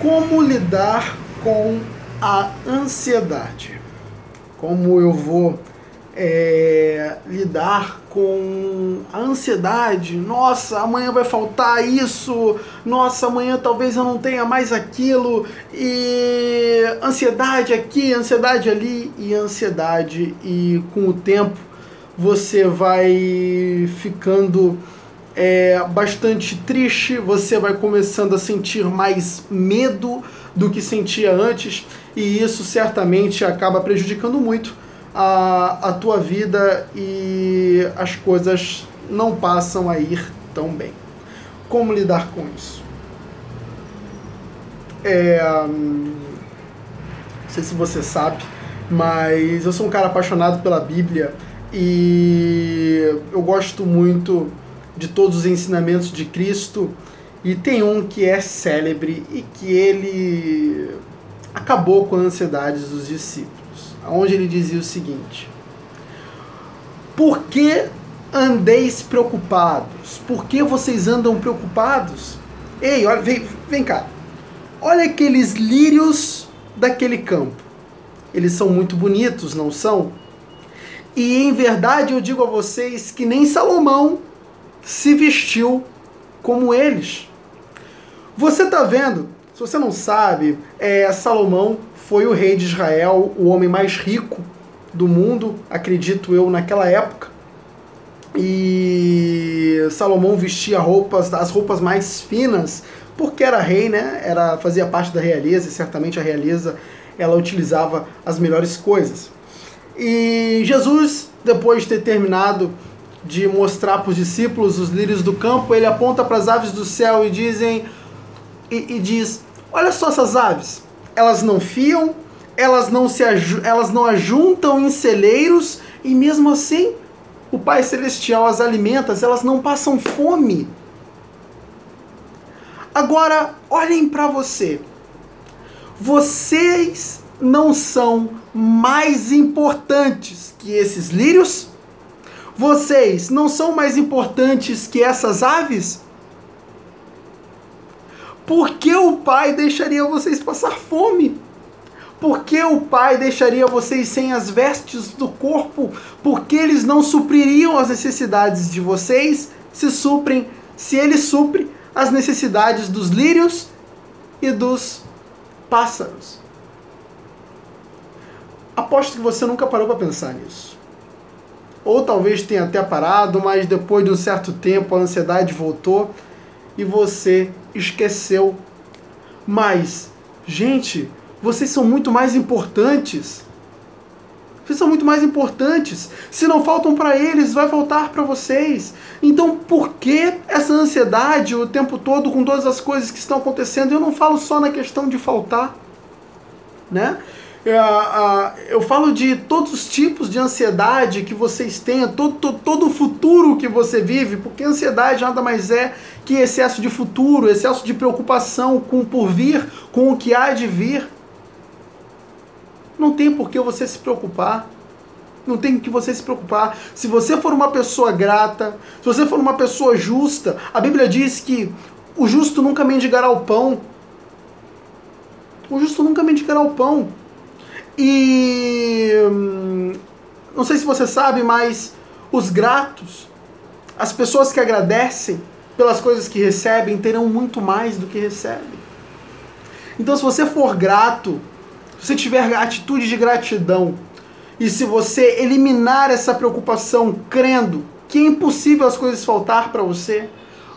Como lidar com a ansiedade? Como eu vou é, lidar com a ansiedade? Nossa, amanhã vai faltar isso. Nossa, amanhã talvez eu não tenha mais aquilo. E ansiedade aqui, ansiedade ali e ansiedade. E com o tempo você vai ficando é bastante triste, você vai começando a sentir mais medo do que sentia antes, e isso certamente acaba prejudicando muito a, a tua vida e as coisas não passam a ir tão bem. Como lidar com isso? É, não sei se você sabe, mas eu sou um cara apaixonado pela Bíblia e eu gosto muito de todos os ensinamentos de Cristo e tem um que é célebre e que ele acabou com a ansiedade dos discípulos, onde ele dizia o seguinte: Por que andeis preocupados? Por que vocês andam preocupados? Ei, olha, vem, vem cá. Olha aqueles lírios daquele campo. Eles são muito bonitos, não são? E em verdade eu digo a vocês que nem Salomão se vestiu como eles. Você está vendo? Se você não sabe, é, Salomão foi o rei de Israel, o homem mais rico do mundo, acredito eu, naquela época. E Salomão vestia roupas, as roupas mais finas, porque era rei, né? Era fazia parte da realeza e certamente a realeza ela utilizava as melhores coisas. E Jesus, depois de ter terminado de mostrar para os discípulos os lírios do campo, ele aponta para as aves do céu e dizem e, e, diz: Olha só essas aves, elas não fiam, elas não se elas não ajuntam em celeiros e mesmo assim o Pai celestial as alimenta, elas não passam fome. Agora, olhem para você. Vocês não são mais importantes que esses lírios? Vocês não são mais importantes que essas aves? Por que o pai deixaria vocês passar fome? Por que o pai deixaria vocês sem as vestes do corpo? Porque eles não supririam as necessidades de vocês se suprem, se ele supre as necessidades dos lírios e dos pássaros. Aposto que você nunca parou para pensar nisso ou talvez tenha até parado, mas depois de um certo tempo a ansiedade voltou e você esqueceu. Mas, gente, vocês são muito mais importantes. Vocês são muito mais importantes. Se não faltam para eles, vai faltar para vocês. Então, por que essa ansiedade o tempo todo com todas as coisas que estão acontecendo? Eu não falo só na questão de faltar, né? É, eu falo de todos os tipos de ansiedade que vocês têm, todo, todo, todo o futuro que você vive, porque ansiedade nada mais é que excesso de futuro, excesso de preocupação com o por vir, com o que há de vir. Não tem por que você se preocupar. Não tem que você se preocupar. Se você for uma pessoa grata, se você for uma pessoa justa, a Bíblia diz que o justo nunca mendigará o pão. O justo nunca mendigará o pão. E hum, não sei se você sabe, mas os gratos, as pessoas que agradecem pelas coisas que recebem, terão muito mais do que recebem. Então, se você for grato, se você tiver atitude de gratidão, e se você eliminar essa preocupação crendo que é impossível as coisas faltar para você,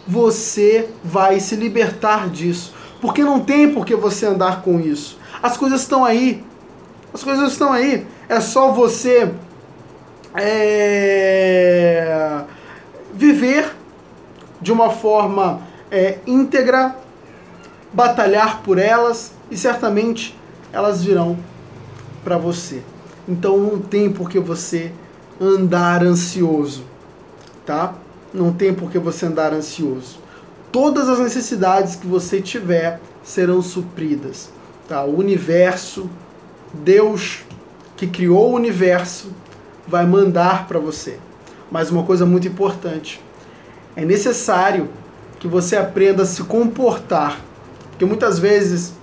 você vai se libertar disso. Porque não tem por que você andar com isso. As coisas estão aí. As coisas estão aí. É só você é, viver de uma forma é, íntegra, batalhar por elas e certamente elas virão para você. Então não tem por que você andar ansioso, tá? Não tem por que você andar ansioso. Todas as necessidades que você tiver serão supridas, tá? O universo Deus que criou o universo vai mandar para você. Mas uma coisa muito importante: é necessário que você aprenda a se comportar. Porque muitas vezes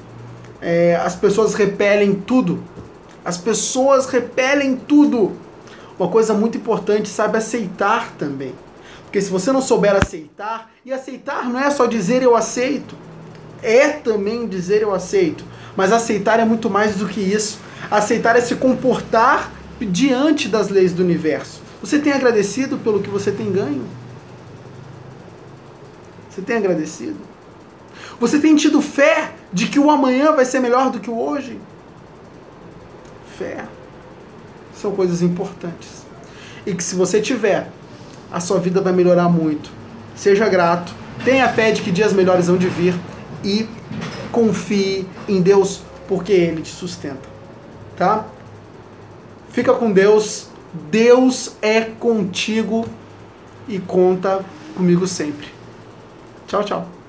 É, as pessoas repelem tudo. As pessoas repelem tudo. Uma coisa muito importante, sabe aceitar também. Porque se você não souber aceitar, e aceitar não é só dizer eu aceito, é também dizer eu aceito. Mas aceitar é muito mais do que isso. Aceitar é se comportar diante das leis do universo. Você tem agradecido pelo que você tem ganho? Você tem agradecido? Você tem tido fé de que o amanhã vai ser melhor do que o hoje? Fé. São coisas importantes. E que se você tiver, a sua vida vai melhorar muito. Seja grato, tenha fé de que dias melhores vão de vir e confie em Deus porque Ele te sustenta. Tá? Fica com Deus. Deus é contigo e conta comigo sempre. Tchau, tchau.